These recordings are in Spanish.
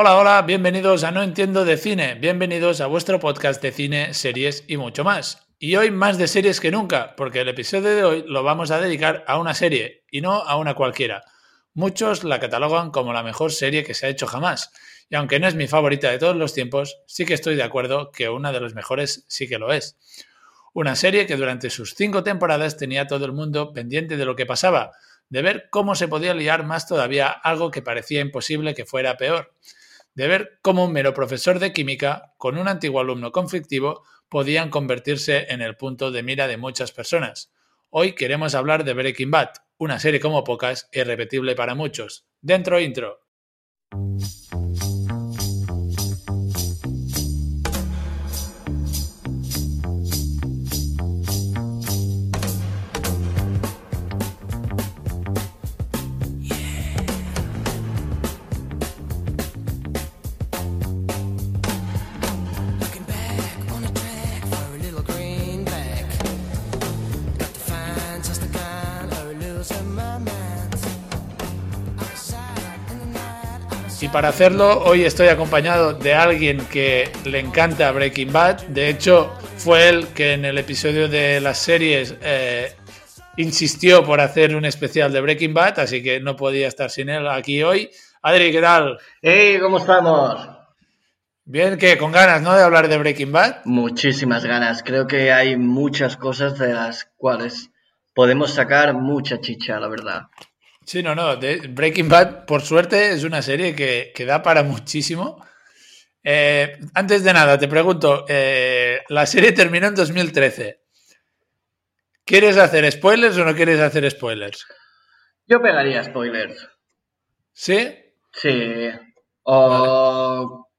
Hola, hola, bienvenidos a No Entiendo de Cine, bienvenidos a vuestro podcast de cine, series y mucho más. Y hoy más de series que nunca, porque el episodio de hoy lo vamos a dedicar a una serie y no a una cualquiera. Muchos la catalogan como la mejor serie que se ha hecho jamás, y aunque no es mi favorita de todos los tiempos, sí que estoy de acuerdo que una de las mejores sí que lo es. Una serie que durante sus cinco temporadas tenía todo el mundo pendiente de lo que pasaba, de ver cómo se podía liar más todavía algo que parecía imposible que fuera peor, de ver cómo un mero profesor de química con un antiguo alumno conflictivo podían convertirse en el punto de mira de muchas personas. Hoy queremos hablar de Breaking Bad, una serie como pocas, irrepetible para muchos. Dentro intro. Y para hacerlo, hoy estoy acompañado de alguien que le encanta Breaking Bad. De hecho, fue él que en el episodio de las series eh, insistió por hacer un especial de Breaking Bad, así que no podía estar sin él aquí hoy. Adri, ¿qué tal? ¡Hey! ¿Cómo estamos? Bien, que con ganas, ¿no? De hablar de Breaking Bad. Muchísimas ganas. Creo que hay muchas cosas de las cuales podemos sacar mucha chicha, la verdad. Sí, no, no. Breaking Bad, por suerte, es una serie que, da para muchísimo. Eh, antes de nada, te pregunto, eh, la serie terminó en 2013. ¿Quieres hacer spoilers o no quieres hacer spoilers? Yo pegaría spoilers. ¿Sí? Sí. O...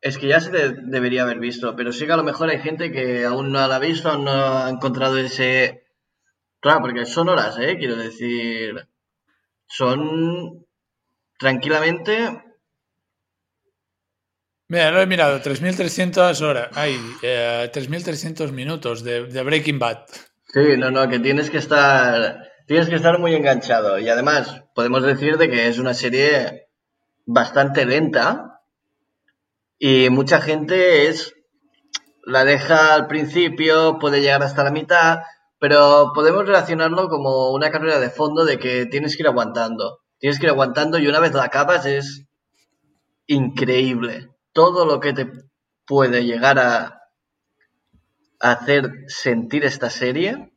Es que ya se debería haber visto, pero sí que a lo mejor hay gente que aún no la ha visto, no ha encontrado ese Claro, porque son horas, ¿eh? Quiero decir, son tranquilamente... Mira, lo he mirado, 3.300 horas, hay eh, 3.300 minutos de, de, Breaking Bad. Sí, no, no, que tienes que estar, tienes que estar muy enganchado. Y además, podemos decir de que es una serie bastante lenta y mucha gente es la deja al principio, puede llegar hasta la mitad, pero podemos relacionarlo como una carrera de fondo de que tienes que ir aguantando. Tienes que ir aguantando y una vez la acabas es increíble. Todo lo que te puede llegar a hacer sentir esta serie,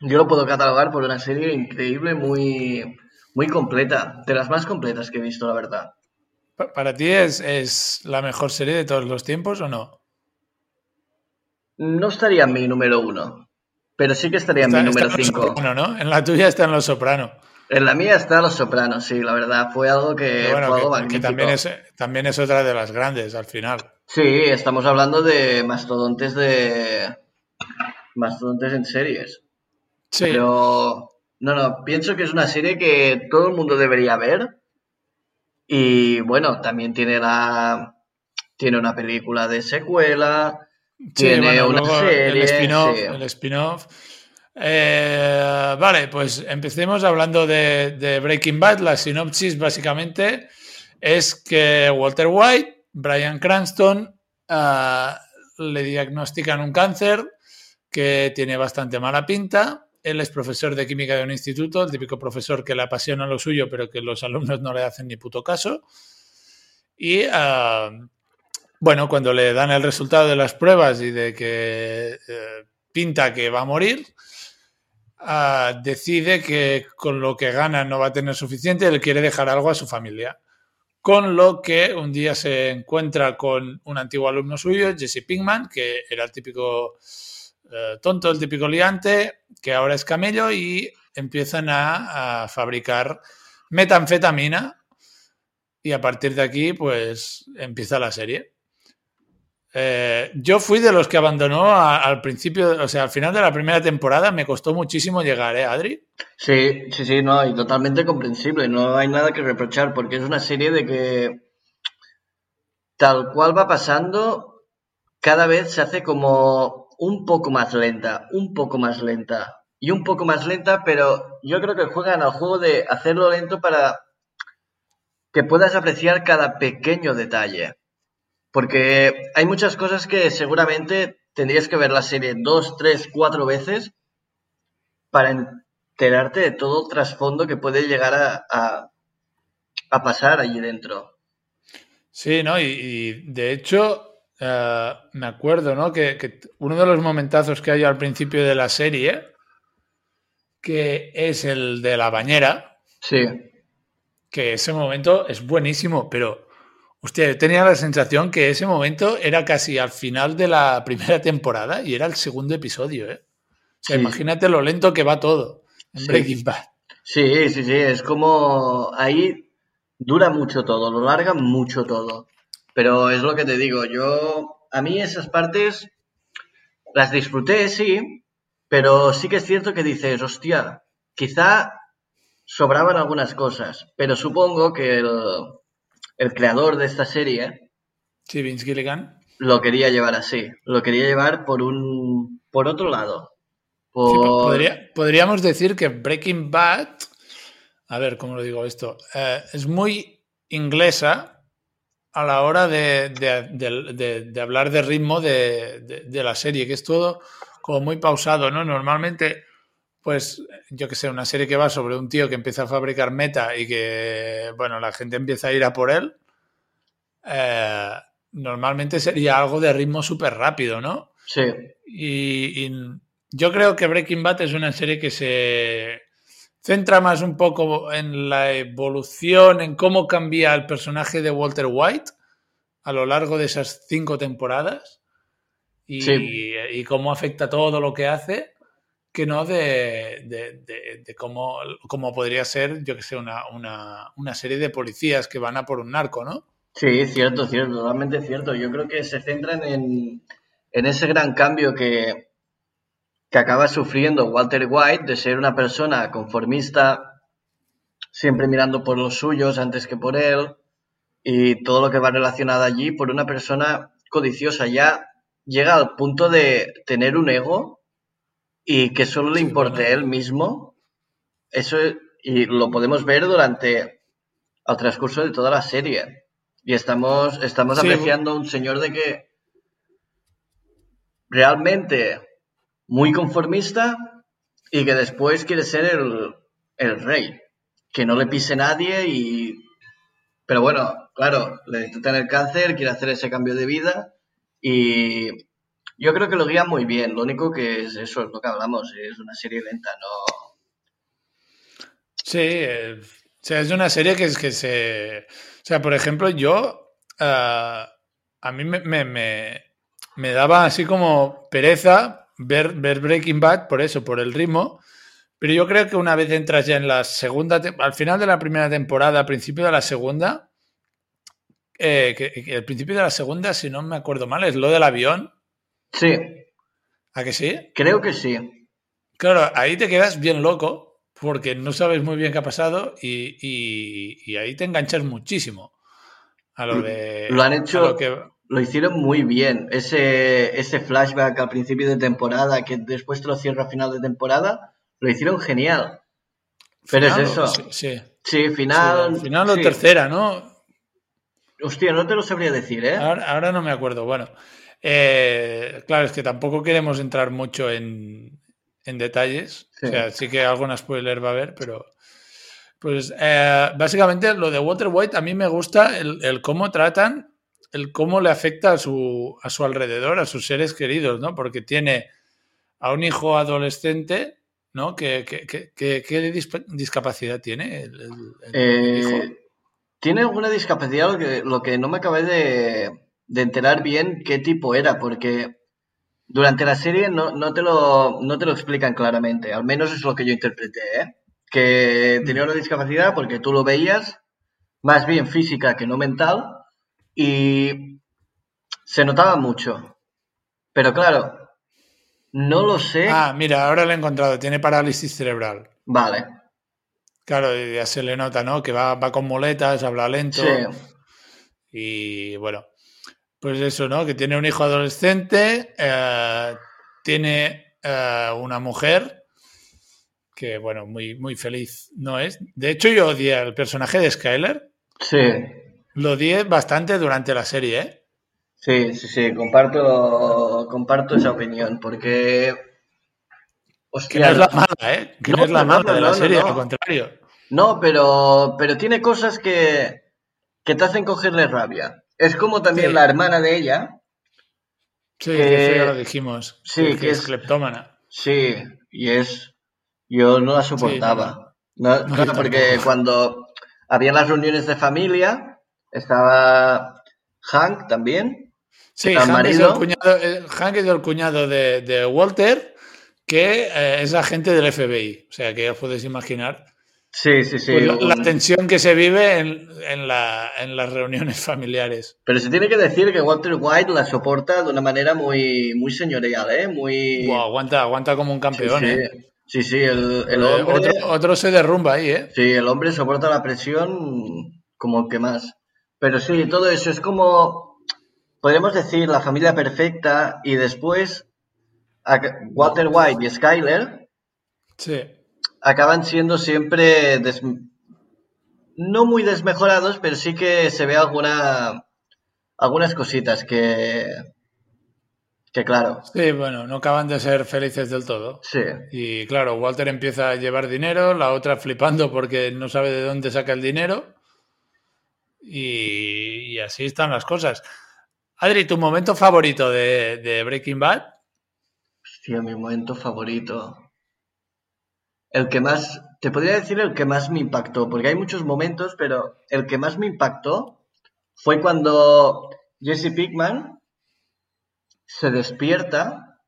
yo lo puedo catalogar por una serie increíble, muy, muy completa, de las más completas que he visto, la verdad. ¿Para ti es, es la mejor serie de todos los tiempos o no? No estaría en mi número uno. Pero sí que estaría en mi número 5. ¿no? En la tuya está en Los Soprano. En la mía está Los Sopranos, sí, la verdad. Fue algo que fue algo que, también, es, también es otra de las grandes al final. Sí, estamos hablando de mastodontes de. Mastodontes en series. Sí. Pero. No, no, pienso que es una serie que todo el mundo debería ver. Y bueno, también tiene la. Tiene una película de secuela. Tiene una serie, el spin-off. Eh, vale, pues empecemos hablando de, Breaking Bad. La sinopsis básicamente es que Walter White, Brian Cranston, eh, le diagnostican un cáncer que tiene bastante mala pinta. Él es profesor de química de un instituto, el típico profesor que le apasiona lo suyo, pero que los alumnos no le hacen ni puto caso. Y eh, bueno, cuando le dan el resultado de las pruebas y de que eh, pinta que va a morir, ah, decide que con lo que gana no va a tener suficiente él quiere dejar algo a su familia. Con lo que un día se encuentra con un antiguo alumno suyo, Jesse Pinkman, que era el típico eh, tonto, el típico liante, que ahora es camello, y empiezan a fabricar metanfetamina. Y a partir de aquí, pues empieza la serie. Eh, yo fui de los que abandonó al principio, o sea, al final de la primera temporada me costó muchísimo llegar, ¿eh, Adri? Sí, sí, sí, no, y totalmente comprensible, no hay nada que reprochar porque es una serie de que tal cual va pasando, cada vez se hace como un poco más lenta, un poco más lenta y un poco más lenta, pero yo creo que juegan al juego de hacerlo lento para que puedas apreciar cada pequeño detalle. Porque hay muchas cosas que seguramente tendrías que ver la serie dos, tres, cuatro veces para enterarte de todo el trasfondo que puede llegar a, a, pasar allí dentro. Sí, ¿no? Y, de hecho, eh, me acuerdo, ¿no? Que, uno de los momentazos que hay al principio de la serie, que es el de la bañera. Sí. Que ese momento es buenísimo, pero, hostia, yo tenía la sensación que ese momento era casi al final de la primera temporada y era el segundo episodio, ¿eh? O sea, imagínate lo lento que va todo en Breaking Bad. Sí, sí, sí, es como ahí dura mucho todo, lo larga mucho todo. Pero es lo que te digo, yo a mí esas partes las disfruté, sí, pero sí que es cierto que dices, hostia, quizá sobraban algunas cosas, pero supongo que el, creador de esta serie, sí, Vince Gilligan, lo quería llevar así, lo quería llevar por un por otro lado podríamos decir que Breaking Bad, a ver cómo lo digo esto, eh, es muy inglesa a la hora de, hablar de ritmo de, la serie, que es todo como muy pausado, ¿no? Normalmente, pues, yo que sé, una serie que va sobre un tío que empieza a fabricar meta y que, bueno, la gente empieza a ir a por él, eh, normalmente sería algo de ritmo súper rápido, ¿no? Sí. y yo creo que Breaking Bad es una serie que se centra más un poco en la evolución, en cómo cambia el personaje de Walter White a lo largo de esas cinco temporadas y, cómo afecta todo lo que hace, que no de, cómo, cómo, podría ser, yo que sé, una, una, serie de policías que van a por un narco, ¿no? Sí, cierto, cierto, totalmente cierto. Yo creo que se centran en, en ese gran cambio que, que acaba sufriendo Walter White de ser una persona conformista, siempre mirando por los suyos antes que por él, y todo lo que va relacionado allí por una persona codiciosa. Ya llega al punto de tener un ego y que solo le importe él mismo. Eso y lo podemos ver durante el transcurso de toda la serie. Y estamos, estamos apreciando a un señor de que realmente muy conformista y que después quiere ser el, rey, que no le pise nadie y... Pero bueno, claro, le detectan el cáncer, quiere hacer ese cambio de vida y yo creo que lo guía muy bien. Lo único que es eso, es lo que hablamos, es una serie lenta, no... Sí, eh, o sea, es una serie que es que se... O sea, por ejemplo, yo... Eh, a mí me, me, me daba así como pereza ver, Breaking Bad por eso, por el ritmo. Pero yo creo que una vez entras ya en la segunda, al final de la primera temporada, al principio de la segunda, eh, el principio de la segunda, si no me acuerdo mal, es lo del avión. Sí. ¿A que sí? Creo que sí. Claro, ahí te quedas bien loco porque no sabes muy bien qué ha pasado y, ahí te enganchas muchísimo a lo de... Lo han hecho lo hicieron muy bien. Ese, ese flashback al principio de temporada, que después te lo cierra a final de temporada, lo hicieron genial. Pero es eso. Sí, sí. final. final o tercera, ¿no? Hostia, no te lo sabría decir, ¿eh? Ahora, no me acuerdo. Bueno, eh, claro, es que tampoco queremos entrar mucho en, detalles. O sea, sí que alguna spoiler va a haber, pero. Pues eh, básicamente lo de Walter White a mí me gusta el cómo tratan el cómo le afecta a su, a su alrededor, a sus seres queridos, ¿no? Porque tiene a un hijo adolescente, ¿no? ¿Qué, qué, discapacidad tiene el, eh, hijo? Tiene alguna discapacidad, lo que, lo que no me acabé de, enterar bien qué tipo era, porque durante la serie no, no, te lo, no te lo explican claramente, al menos es lo que yo interpreté, ¿eh? Que tenía una discapacidad porque tú lo veías, más bien física que no mental, y se notaba mucho. Pero claro, no lo sé. Ah, mira, ahora lo he encontrado. Tiene parálisis cerebral. Vale. Claro, ya se le nota, ¿no? Que va, va con muletas, habla lento. Y bueno, pues eso, ¿no? Que tiene un hijo adolescente, eh, tiene eh, una mujer que, bueno, muy, muy feliz no es. De hecho, yo odié al personaje de Skyler Sí, Lo odié bastante durante la serie, ¿eh? sí, sí, sí, comparto, comparto esa opinión, porque... Que Hostia, no es la mala, ¿eh? Que no, No, es la mala no, de la serie, al contrario. No, pero, pero tiene cosas que, que te hacen cogerle rabia. Es como también Sí. la hermana de ella. Sí, Que- eso ya lo dijimos. sí, que, que es es- cleptómana. Sí, y es... Yo no la soportaba. No, No, claro, yo porque cuando había las reuniones de familia, estaba Hank también. Sí, ¿El Hank es el cuñado, eh, Hank es el cuñado de, de Walter, que eh, es agente del FBI. O sea, que ya os podéis imaginar Sí, sí, sí. pues, la, tensión que se vive en, en la- en las reuniones familiares. Pero se tiene que decir que Walter White la soporta de una manera muy, muy señorial, ¿eh? Muy... Aguanta, aguanta como un sí, campeón, sí. ¿eh? Sí, sí, el, el hombre... otro, otro se derrumba ahí, ¿eh? Sí, el hombre soporta la presión como que más. Pero sí, todo eso es como, podríamos decir, la familia perfecta y después Walter White y Skyler Sí. Acaban siendo siempre des- no muy desmejorados, pero sí que se ve alguna algunas cositas que que claro, Sí, bueno, no acaban de ser felices del todo. sí, Y claro, Walter empieza a llevar dinero, la otra flipando porque no sabe de dónde saca el dinero. Y, y así están las cosas. Adri, ¿tu momento favorito de, de Breaking Bad? Hostia, mi momento favorito. El que más, te podría decir el que más me impactó, porque hay muchos momentos, pero el que más me impactó fue cuando Jesse Pinkman se despierta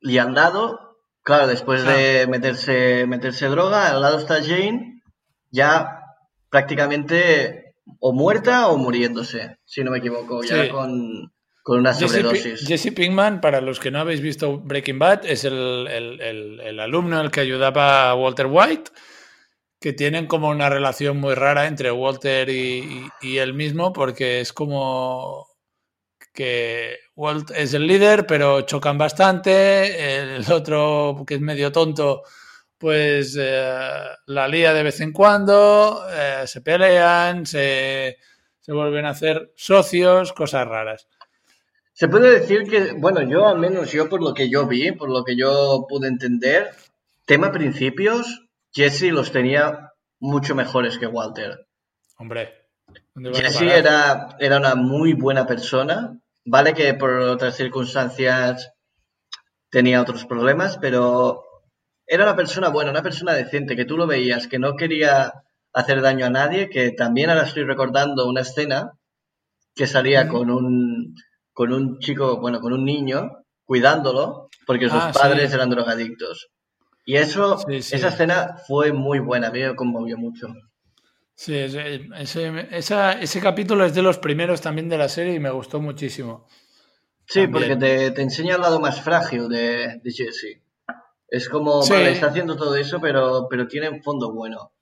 y al lado, claro, después de meterse, meterse droga, al lado está Jane, ya prácticamente o muerta o muriéndose, si no me equivoco, ya Sí. con, con una sobredosis. Jesse Pinkman, para los que no habéis visto Breaking Bad, es el, el- el- el alumno el que ayudaba a Walter White, que tienen como una relación muy rara entre Walter y, y- y él mismo, porque es como que Walt es el líder, pero chocan bastante, el otro, que es medio tonto, pues eh, la lía de vez en cuando, eh, se pelean, se, se vuelven a hacer socios, cosas raras. Se puede decir que, bueno, yo al menos yo por lo que yo vi, por lo que yo pude entender, tema principios, Jesse los tenía mucho mejores que Walter. Hombre, ¿dónde van a Jesse era, era una muy buena persona, vale que por otras circunstancias tenía otros problemas, pero era una persona buena, una persona decente, que tú lo veías, que no quería hacer daño a nadie, que también ahora estoy recordando una escena que salía con un, con un chico, bueno, con un niño, cuidándolo, porque sus Ah, sí. padres eran drogadictos. Y eso, Sí, sí. esa escena fue muy buena, a mí me conmovió mucho. Sí, ese, ese- esa- ese capítulo es de los primeros también de la serie y me gustó muchísimo. Sí, También. porque te, te enseña el lado más frágil de, de Jesse. Es como, vale, está haciendo todo eso, pero, pero tiene un fondo bueno.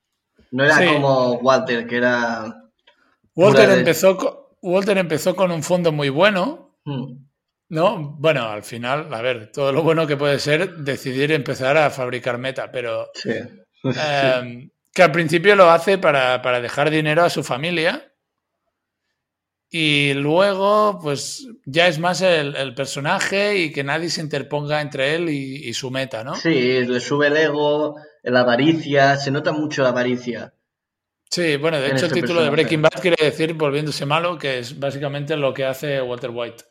No era como Walter, que era... Walter de- empezó, co- Walter empezó con un fondo muy bueno, Hmm, ¿no? Bueno, al final, a ver, todo lo bueno que puede ser decidir empezar a fabricar meta, pero sí. eh, que al principio lo hace para, para dejar dinero a su familia y luego pues ya es más el, el personaje y que nadie se interponga entre él y, y su meta, ¿no? Sí, le sube el ego, la avaricia, se nota mucho la avaricia. Sí, bueno, de hecho el este título de. Breaking Bad quiere decir volviéndose malo, que es básicamente lo que hace Walter White.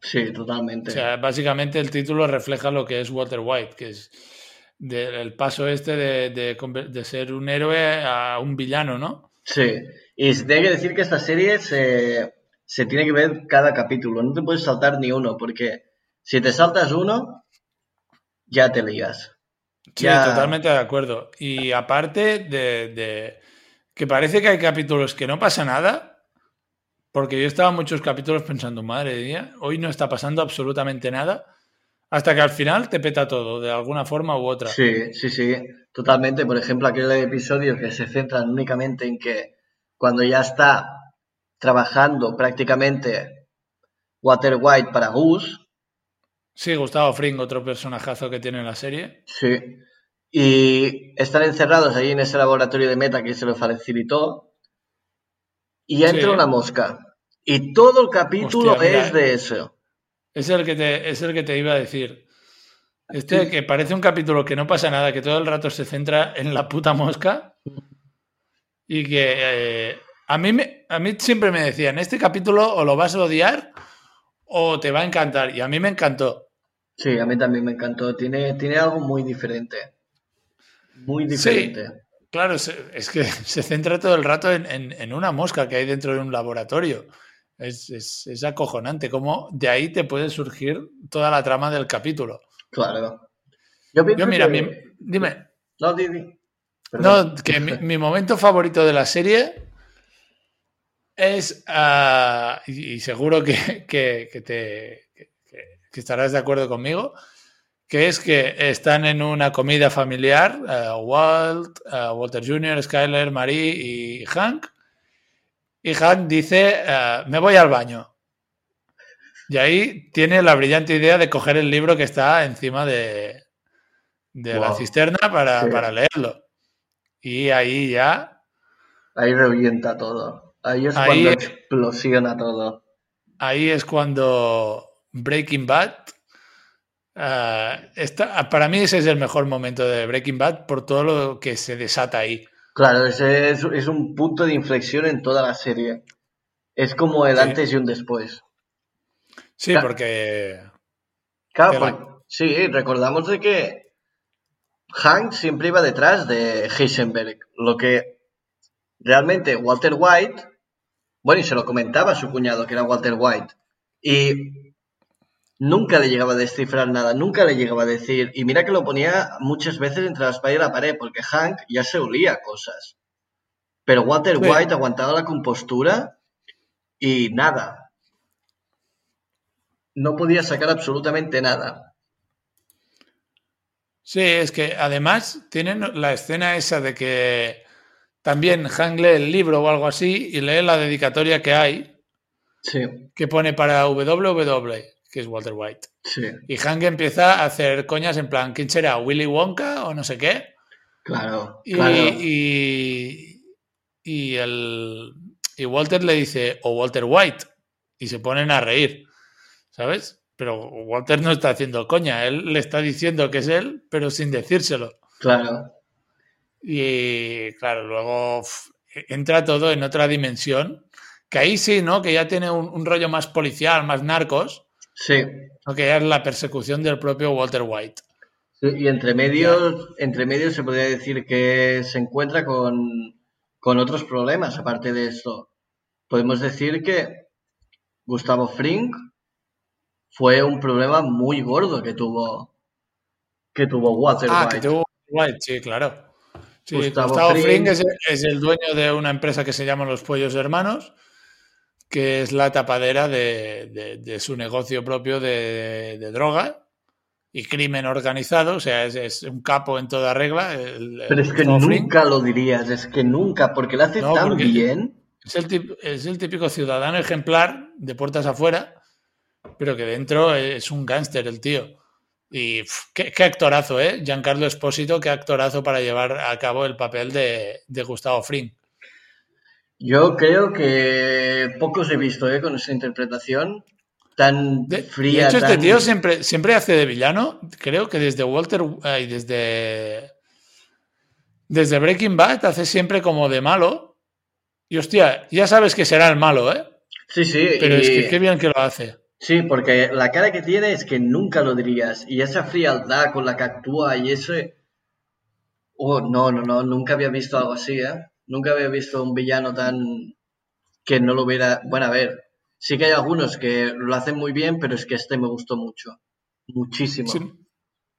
Sí, totalmente. O sea, básicamente el título refleja lo que es Walter White, que es de- el paso este de, de ser un héroe a un villano, ¿no? Sí, y se tiene que decir que esta serie se, se tiene que ver cada capítulo, no te puedes saltar ni uno, porque si te saltas uno, ya te lías. Sí, Ya. totalmente de acuerdo. Y aparte de que parece que hay capítulos que no pasa nada, porque yo estaba muchos capítulos pensando, madre mía, hoy no está pasando absolutamente nada, hasta que al final te peta todo, de alguna forma u otra. Sí, sí, sí, totalmente. Por ejemplo, aquel episodio que se centran únicamente en que cuando ya está trabajando prácticamente Walter White para Gus, Sí, Gustavo Fring, otro personajazo que tiene en la serie. sí, y están encerrados ahí en ese laboratorio de meta que se lo facilitó, y entra Sí. una mosca. Y todo el capítulo Hostia, mira, es de eso. Es el que te, es el que te iba a decir. Este que parece un capítulo que no pasa nada, que todo el rato se centra en la puta mosca. Y que eh, a, mí me- a mí siempre me decían, este capítulo o lo vas a odiar o te va a encantar. Y a mí me encantó. Sí, a mí también me encantó. Tiene, tiene algo muy diferente. Muy diferente. Claro, se- es que se centra todo el rato en, en- en una mosca que hay dentro de un laboratorio. Es, es- es acojonante cómo de ahí te puede surgir toda la trama del capítulo. Claro. Yo mira, que- mi- dime. No, di, di. Perdón. No, que mi, mi momento favorito de la serie es, ah, y, y seguro que, que- que te, estarás de acuerdo conmigo, que es que están en una comida familiar, ah, Walt, ah, Walter Jr., Skyler, Marie y Hank, y Hank dice, ah, me voy al baño. Y ahí tiene la brillante idea de coger el libro que está encima de, de la cisterna para, Sí. para leerlo. Y ahí ya, Ahí revienta todo. Ahí es Ahí- cuando explosiona todo. ahí es cuando Breaking Bad. Ah, está, para mí ese es el mejor momento de Breaking Bad por todo lo que se desata ahí. Claro, ese es, es un punto de inflexión en toda la serie. Es como el Sí. antes y un después. Sí, Claro, porque- sí, recordamos de que Hank siempre iba detrás de Heisenberg, lo que realmente Walter White, bueno, y se lo comentaba a su cuñado, que era Walter White, y nunca le llegaba a descifrar nada, nunca le llegaba a decir, y mira que lo ponía muchas veces entre la espalda y la pared, porque Hank ya se olía cosas. Pero Walter Sí. White aguantaba la compostura y nada. No podía sacar absolutamente nada. sí, es que además tienen la escena esa de que también Hank lee el libro o algo así y lee la dedicatoria que hay, Sí, que pone para WW, que es Walter White. sí, Y Hank empieza a hacer coñas en plan, ¿quién será? ¿Willy Wonka o no sé qué? claro, Y, claro. y, y el, y Walter le dice, o Walter White, y se ponen a reír, ¿sabes? Pero Walter no está haciendo coña, él le está diciendo que es él, pero sin decírselo. Claro, Y claro, luego entra todo en otra dimensión, que ahí sí, ¿no? Que ya tiene un, un rollo más policial, más narcos, sí. ¿no? que ya es la persecución del propio Walter White. Sí, Y entre medios, entre medios se podría decir que se encuentra con, con otros problemas aparte de esto. Podemos decir que Gustavo Fring fue un problema muy gordo que tuvo que tuvo Walter Ah, White. que tuvo White, sí, claro. Sí, Gustavo Gustavo, Fring. Fring es, es el dueño de una empresa que se llama Los Pollos Hermanos, que es la tapadera de, de- de su negocio propio de, de droga y crimen organizado. O sea, es, es un capo en toda regla. el- Pero es que nunca lo dirías, es que nunca, porque lo hace No, tan bien. Es el, tip- es el típico ciudadano ejemplar de puertas afuera, pero que dentro es un gángster el tío. Y pf, qué, qué actorazo, ¿eh? Giancarlo Espósito, qué actorazo para llevar a cabo el papel de, de Gustavo Fring. Yo creo que pocos he visto ¿eh? con esa interpretación tan De, de fría. hecho, este tan- tío siempre, siempre hace de villano. Creo que desde Walter y desde, desde Breaking Bad hace siempre como de malo. Y hostia, ya sabes que será el malo, ¿eh? Sí, sí, Pero y- es que qué bien que lo hace. Sí, porque la cara que tiene es que nunca lo dirías. Y esa frialdad con la que actúa y ese... Oh, no, no, no, nunca había visto algo así, ¿eh? Nunca había visto un villano tan... que no lo hubiera... Bueno, a ver, sí que hay algunos que lo hacen muy bien, pero es que este me gustó mucho. Muchísimo. Sí.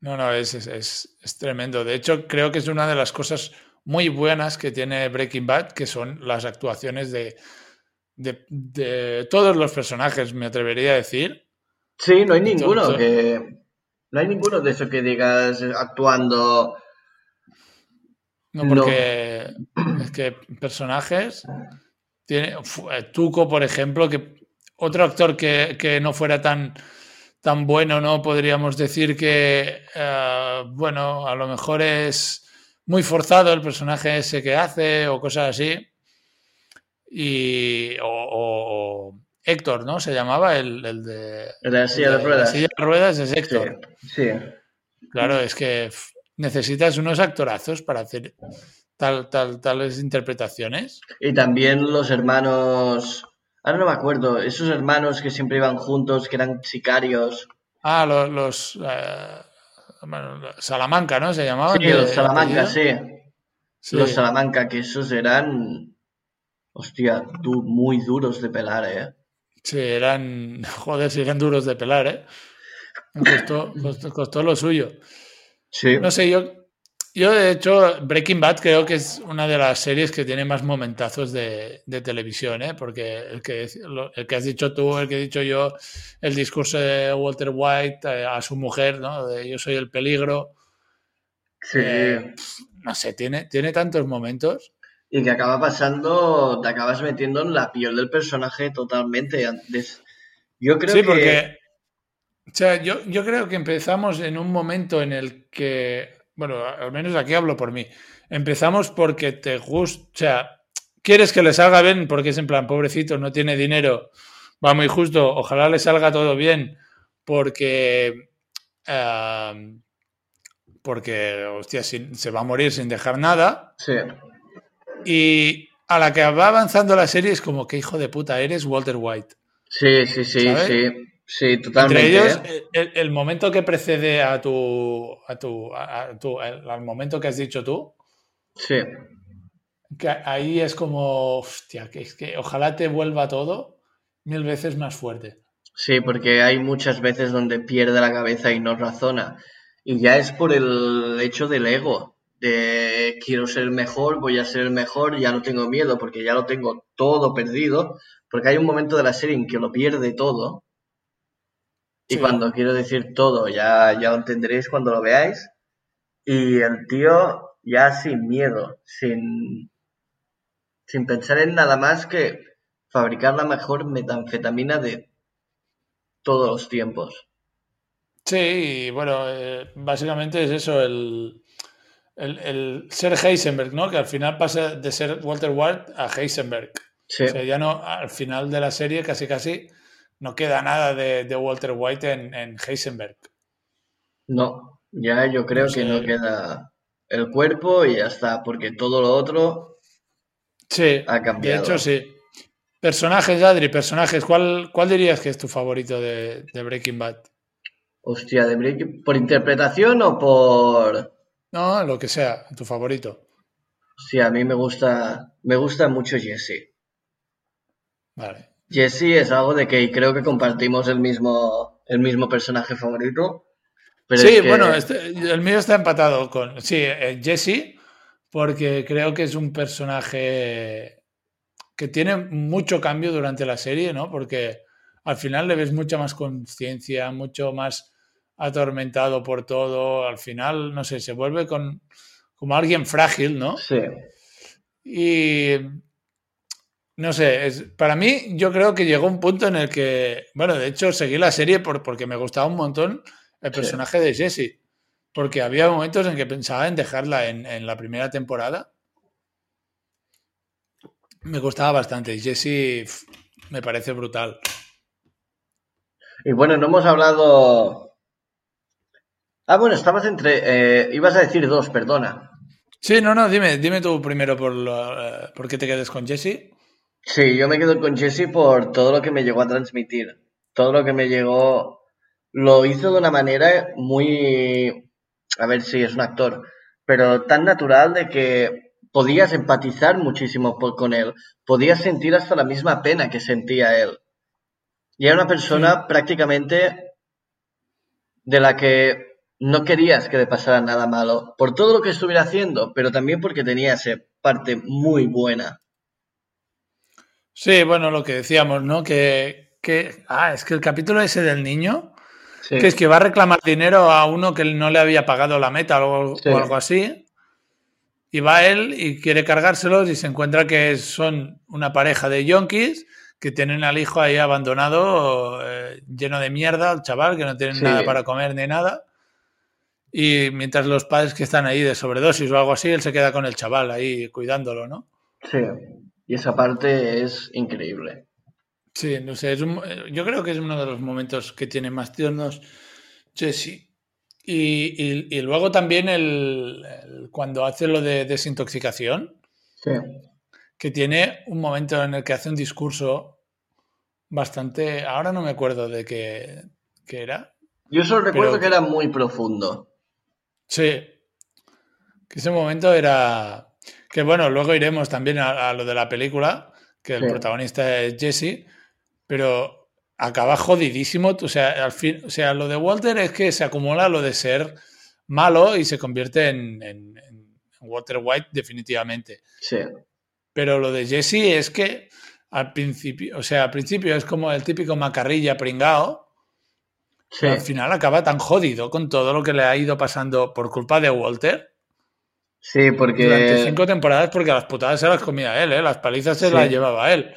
No, no, es, es- es- es tremendo. De hecho, creo que es una de las cosas muy buenas que tiene Breaking Bad, que son las actuaciones de, de, de todos los personajes, me atrevería a decir. Sí, no hay Entonces- ninguno que... No hay ninguno de eso que digas actuando... No, No. porque es que personajes. Tiene, eh, Tuco, por ejemplo, que otro actor que, que no fuera tan, tan bueno, ¿no? Podríamos decir que, eh, bueno, a lo mejor es muy forzado el personaje ese que hace o cosas así. y o, Héctor, ¿no? Se llamaba el, el de... la silla de, ruedas. La silla de ruedas es Héctor. Sí. Claro, es que necesitas unos actorazos para hacer tal, tal, tales interpretaciones. Y también los hermanos... Ahora no me acuerdo, esos hermanos que siempre iban juntos, que eran sicarios. Ah, los... Eh, Salamanca, ¿no? Se llamaban. Sí, los Salamanca, sí. Los Salamanca, que esos eran, hostia, muy duros de pelar, ¿eh? Sí, eran, joder, sí, eran duros de pelar, ¿eh? Costó, costó, lo suyo. Sí. No sé, yo, yo de hecho, Breaking Bad creo que es una de las series que tiene más momentazos de, televisión, ¿eh? Porque el que, el que has dicho tú, el que he dicho yo, el discurso de Walter White eh, a su mujer, ¿no? De yo soy el peligro. Sí. Eh, no sé, tiene, tiene tantos momentos. Y que acaba pasando, te acabas metiendo en la piel del personaje totalmente. Yo creo sí, que... porque. O sea, yo, yo creo que empezamos en un momento en el que. Bueno, al menos aquí hablo por mí. Empezamos porque te gusta. O sea, quieres que le salga bien porque es en plan, pobrecito, no tiene dinero, va muy justo, ojalá le salga todo bien porque. Eh, porque, hostia, se va a morir sin dejar nada. Sí. Y a la que va avanzando la serie es como, que hijo de puta eres Walter White. Sí, sí, sí, sí. Sí, totalmente. Entre ellos, ¿eh? el, momento que precede a tu, a tu, a tu al momento que has dicho tú. Sí. Que ahí es como, hostia, que es que ojalá te vuelva todo mil veces más fuerte. Sí, porque hay muchas veces donde pierde la cabeza y no razona. Y ya es por el hecho del ego, de quiero ser mejor, voy a ser el mejor, ya no tengo miedo porque ya lo tengo todo perdido, porque hay un momento de la serie en que lo pierde todo. Y cuando quiero decir todo, ya, ya lo entenderéis cuando lo veáis. Y el tío ya sin miedo, sin, sin pensar en nada más que fabricar la mejor metanfetamina de todos los tiempos. Sí, bueno, eh, básicamente es eso, el, el, ser Heisenberg, ¿no? Que al final pasa de ser Walter White a Heisenberg. Sí. O sea, ya no, al final de la serie casi casi no queda nada de, Walter White en, Heisenberg. No, ya yo creo que no queda el cuerpo y ya está, porque todo lo otro sí, ha cambiado. De hecho, sí. Personajes, Adri, personajes, ¿cuál, cuál dirías que es tu favorito de Breaking Bad? Hostia, de Breaking ¿Por interpretación o por...? No, lo que sea, tu favorito. Sí, a mí me gusta, me gusta mucho Jesse. Vale. Jesse es algo de que creo que compartimos el mismo, el mismo personaje favorito. sí, bueno, este, el mío está empatado con. Sí, eh, Jesse, porque creo que es un personaje que tiene mucho cambio durante la serie, ¿no? Porque al final le ves mucha más conciencia, mucho más atormentado por todo. Al final, no sé, se vuelve con, como alguien frágil, ¿no? Sí. Y no sé, es, para mí yo creo que llegó un punto en el que, bueno, de hecho seguí la serie por, porque me gustaba un montón el personaje de Jesse, porque había momentos en que pensaba en dejarla en, en la primera temporada. Me gustaba bastante y Jesse me parece brutal. Y bueno, no hemos hablado. Ah, bueno, estabas entre. Eh, ibas a decir dos, perdona. Sí, no, no, dime, dime tú primero por, eh, por qué te quedas con Jesse. Sí, yo me quedo con Jesse por todo lo que me llegó a transmitir. Todo lo que me llegó. Lo hizo de una manera muy. A ver si es un actor. Pero tan natural de que podías empatizar muchísimo con él. Podías sentir hasta la misma pena que sentía él. Y era una persona prácticamente de la que no querías que le pasara nada malo, por todo lo que estuviera haciendo, pero también porque tenía esa parte muy buena. Sí, bueno, lo que decíamos, ¿no? Que, que ah, es que el capítulo ese del niño, que es que va a reclamar dinero a uno que no le había pagado la meta o, o algo así, y va él y quiere cargárselos y se encuentra que son una pareja de yonkis que tienen al hijo ahí abandonado, eh, lleno de mierda, el chaval, que no tienen nada para comer ni nada. Y mientras los padres que están ahí de sobredosis o algo así, él se queda con el chaval ahí cuidándolo, ¿no? Sí. Y esa parte es increíble. Sí, no sé, es un- yo creo que es uno de los momentos que tiene más tiernos Jesse. Y, y- y luego también el, el- cuando hace lo de desintoxicación, Sí. que tiene un momento en el que hace un discurso bastante. Ahora no me acuerdo de qué, qué era. Yo solo recuerdo Pero- que era muy profundo. Sí. Que ese momento era. Que bueno, luego iremos también a, a lo de la película, que el protagonista es Jesse, pero acaba jodidísimo. O sea, al fin, o sea, lo de Walter es que se acumula lo de ser malo y se convierte en, en- en Walter White definitivamente. Sí. Pero lo de Jesse es que al principio, o sea, al principio es como el típico macarrilla pringao, Sí. pero al final acaba tan jodido con todo lo que le ha ido pasando por culpa de Walter Sí, porque. durante cinco temporadas porque las putadas se las comía él, ¿eh? las palizas se Sí. las llevaba él.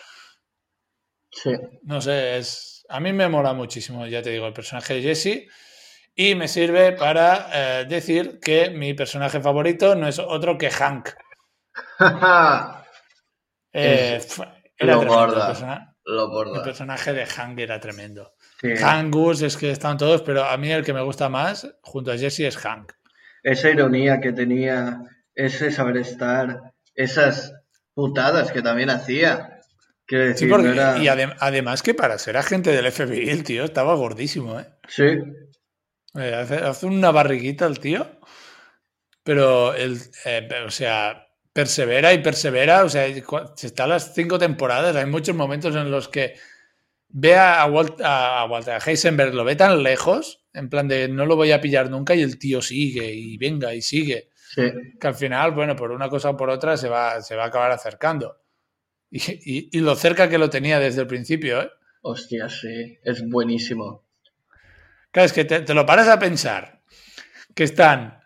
Sí. No sé, es a mí me mola muchísimo, ya te digo, el personaje de Jesse y me sirve para eh, decir que mi personaje favorito no es otro que Hank. Eh, era lo gorda. el, persona- Lo el borda. personaje de Hank era tremendo. Sí. Hank, Gus, es que están todos, pero a mí el que me gusta más junto a Jesse es Hank. Esa ironía que tenía, ese saber estar, esas putadas que también hacía. Quiero Sí, decir, porque- no era. y adem- además que para ser agente del FBI el tío estaba gordísimo, ¿eh? Sí, Eh, hace, hace una barriguita el tío, pero el, eh, o sea, persevera y persevera, o sea, si está las cinco temporadas, hay muchos momentos en los que ve a, Walt- a Walter a Heisenberg, lo ve tan lejos, en plan de no lo voy a pillar nunca y el tío sigue y venga y sigue, sí. que al final, bueno, por una cosa o por otra se va, se va a acabar acercando. Y, y- y lo cerca que lo tenía desde el principio, ¿eh? Hostia, sí. Es buenísimo. Claro, es que te, te lo paras a pensar que están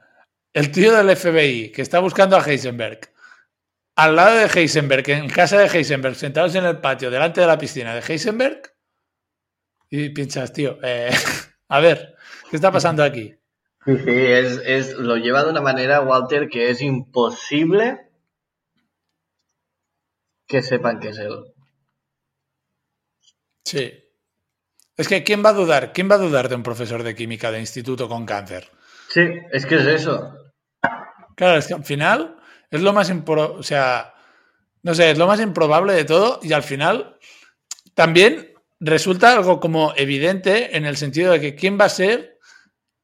el tío del FBI que está buscando a Heisenberg, al lado de Heisenberg, en casa de Heisenberg, sentados en el patio, delante de la piscina de Heisenberg, y piensas, tío, eh, a ver, ¿qué está pasando aquí? Sí, sí, es, es, lo lleva de una manera, Walter, que es imposible que sepan que es él. Sí. Es que, ¿quién va a dudar? ¿Quién va a dudar de un profesor de química de instituto con cáncer? Sí, es que es eso. Claro, es que al final es lo más impro- o sea, no sé, es lo más improbable de todo y al final también resulta algo como evidente en el sentido de que quién va a ser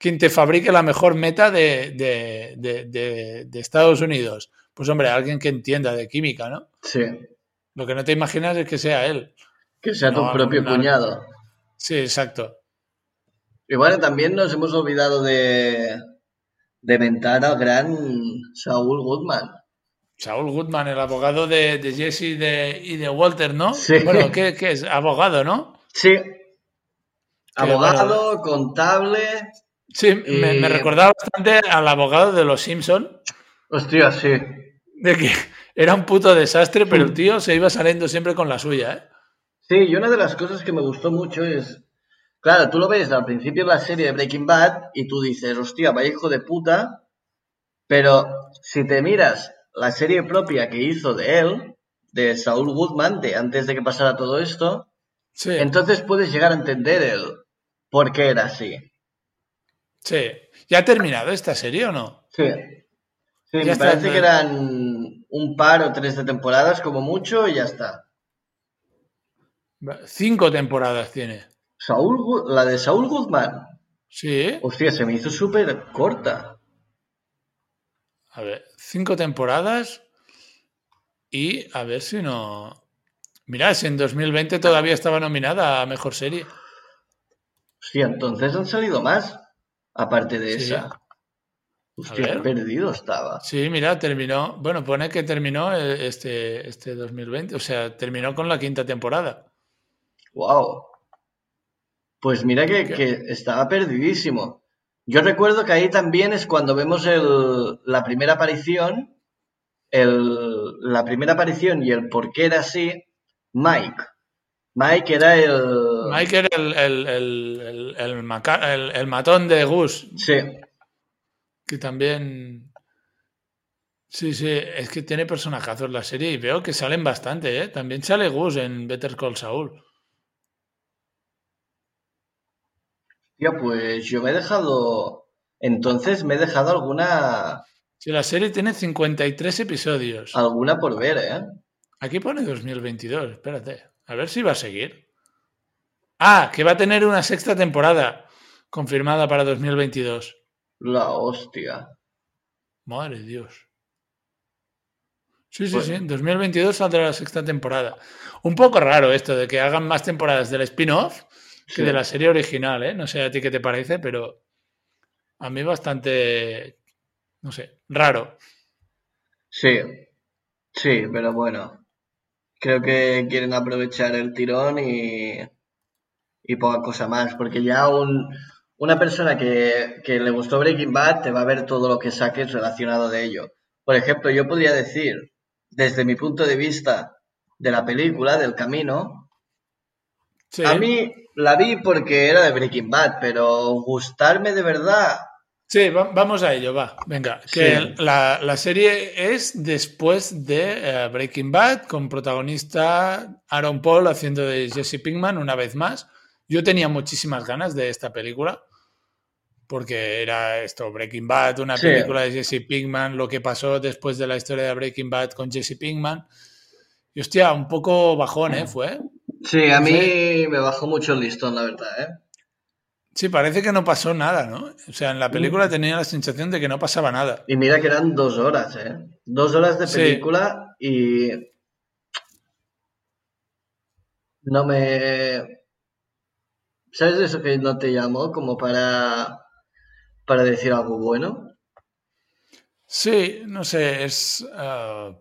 quien te fabrique la mejor meta de, de- de- Estados Unidos. Pues hombre, alguien que entienda de química, ¿no? Sí. Lo que no te imaginas es que sea él. Que sea tu propio no. cuñado. Sí, exacto. Y bueno, también nos hemos olvidado de, de mentar al gran Saúl Goodman. Saúl Goodman, el abogado de, de Jesse y de, y de Walter, ¿no? Sí. Bueno, ¿qué, qué es? Abogado, ¿no? Sí. Abogado, contable. Sí, me, me recordaba bastante al abogado de los Simpson, Hostia, sí. de que era un puto desastre, pero el tío se iba saliendo siempre con la suya, ¿eh? Sí, y una de las cosas que me gustó mucho es. Claro, tú lo ves al principio de la serie de Breaking Bad y tú dices, hostia, vaya hijo de puta. Pero si te miras la serie propia que hizo de él, de Saúl Goodman, de antes de que pasara todo esto, Sí, entonces puedes llegar a entender el por qué era así. Sí. ¿Ya ha terminado esta serie o no? Sí. Sí, Ya me está, parece no- que eran un par o tres de temporadas como mucho y ya está. Cinco temporadas tiene. Saúl, la de Saúl Goodman, Sí, hostia, se me hizo súper corta. a ver, cinco temporadas y a ver si no... Mira, si en 2020 todavía estaba nominada a Mejor Serie. Hostia, entonces han salido más, aparte de Sí. esa. Hostia, perdido estaba. Sí, mira, terminó, bueno, pone que terminó eh, este, este 2020, o sea, terminó con la quinta temporada. Wow. Pues mira que, que estaba perdidísimo. Yo recuerdo que ahí también es cuando vemos el, la primera aparición, el, la primera aparición y el por qué era así, Mike. Mike era el... Mike era el, el, el, el, maca- matón de Gus, Sí, que también... Sí, sí, es que tiene personajazos la serie y veo que salen bastante, ¿eh? También sale Gus en Better Call Saul. Ya, pues yo me he dejado. Entonces me he dejado alguna. Sí, la serie tiene 53 episodios. Alguna por ver, ¿eh? Aquí pone 2022, espérate. A ver si va a seguir. Ah, que va a tener una sexta temporada confirmada para 2022. La hostia. Madre de Dios. Sí, sí, sí. En 2022 saldrá la sexta temporada. Un poco raro esto de que hagan más temporadas del spin-off que de la serie original, ¿eh? No sé a ti qué te parece, pero a mí bastante, no sé, raro. Sí, sí, pero bueno. Creo que quieren aprovechar el tirón y, y poca cosa más, porque ya un, una persona que, que le gustó Breaking Bad te va a ver todo lo que saques relacionado de ello. Por ejemplo, yo podría decir desde mi punto de vista de la película, del camino, a mí la vi porque era de Breaking Bad, pero gustarme de verdad. Sí, vamos a ello, va. Venga, que la, serie es después de eh, Breaking Bad, con protagonista Aaron Paul haciendo de Jesse Pinkman una vez más. Yo tenía muchísimas ganas de esta película porque era esto, Breaking Bad, una película de Jesse Pinkman, lo que pasó después de la historia de Breaking Bad con Jesse Pinkman. Y hostia, un poco bajón, ¿eh? Fue. Sí, a mí me bajó mucho el listón, la verdad, ¿eh? Sí, parece que no pasó nada, ¿no? O sea, en la película tenía la sensación de que no pasaba nada. Y mira que eran dos horas, ¿eh? Dos horas de película y... No me... ¿Sabes eso que no te llamó como para para decir algo bueno? Sí, no sé, es... Ah,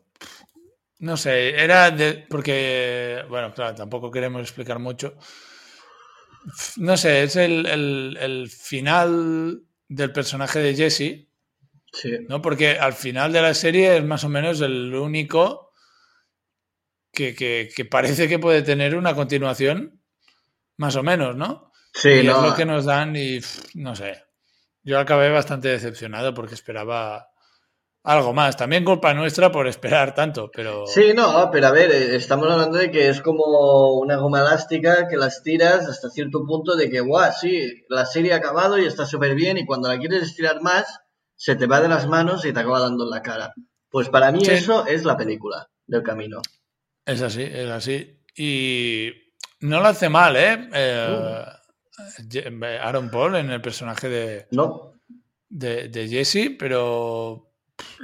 no sé, era de... Porque, bueno, claro, tampoco queremos explicar mucho. No sé, es el, final del personaje de Jesse. Sí. ¿no? Porque al final de la serie es más o menos el único que, que, parece que puede tener una continuación, más o menos, ¿no? Sí, y es lo que nos dan y no sé. Yo acabé bastante decepcionado porque esperaba algo más. También culpa nuestra por esperar tanto, pero... Sí, no, pero a ver, eh, estamos hablando de que es como una goma elástica que las tiras hasta cierto punto de que, guau, sí, la serie ha acabado y está súper bien y cuando la quieres estirar más, se te va de las manos y te acaba dando en la cara. Pues para mí eso es la película del camino. Es así, es así. Y no lo hace mal, ¿eh? eh uh. Aaron Paul en el personaje de, no. de, Jesse, pero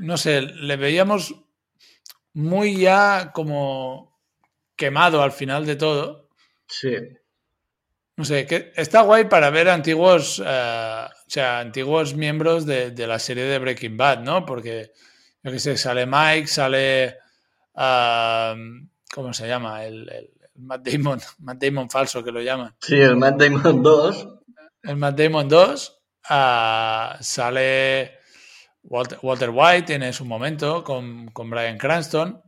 no sé, le veíamos muy ya como quemado al final de todo. Sí. No sé, que está guay para ver antiguos, eh, o sea, antiguos miembros de, la serie de Breaking Bad, ¿no? Porque, yo qué sé, sale Mike, sale, ah, ¿cómo se llama? el, Matt Damon, Matt Damon falso que lo llaman. Sí, el Matt Damon 2. El Matt Damon 2 ah, sale Walter, White, tiene su momento con, con Brian Cranston.